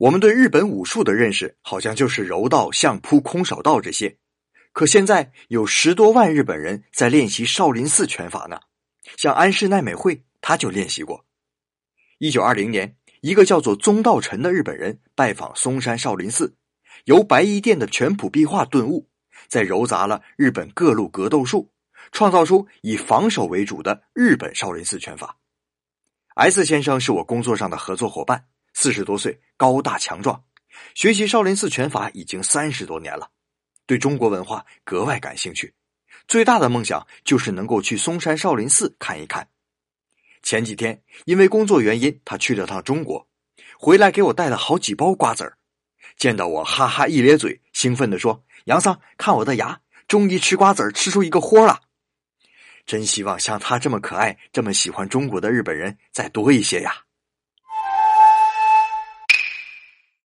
我们对日本武术的认识好像就是柔道、相扑、空手道这些，可现在有十多万日本人在练习少林寺拳法呢。像安室奈美惠，他就练习过。一九二零年，一个叫做宗道臣的日本人拜访嵩山少林寺，由白衣殿的全谱壁画顿悟，在糅杂了日本各路格斗术，创造出以防守为主的日本少林寺拳法。S 先生是我工作上的合作伙伴。四十多岁，高大强壮，学习少林寺拳法已经三十多年了，对中国文化格外感兴趣。最大的梦想就是能够去嵩山少林寺看一看。前几天因为工作原因，他去了趟中国，回来给我带了好几包瓜子儿。见到我，哈哈一咧嘴，兴奋地说：“杨桑，看我的牙，终于吃瓜子儿吃出一个豁了！”真希望像他这么可爱、这么喜欢中国的日本人再多一些呀。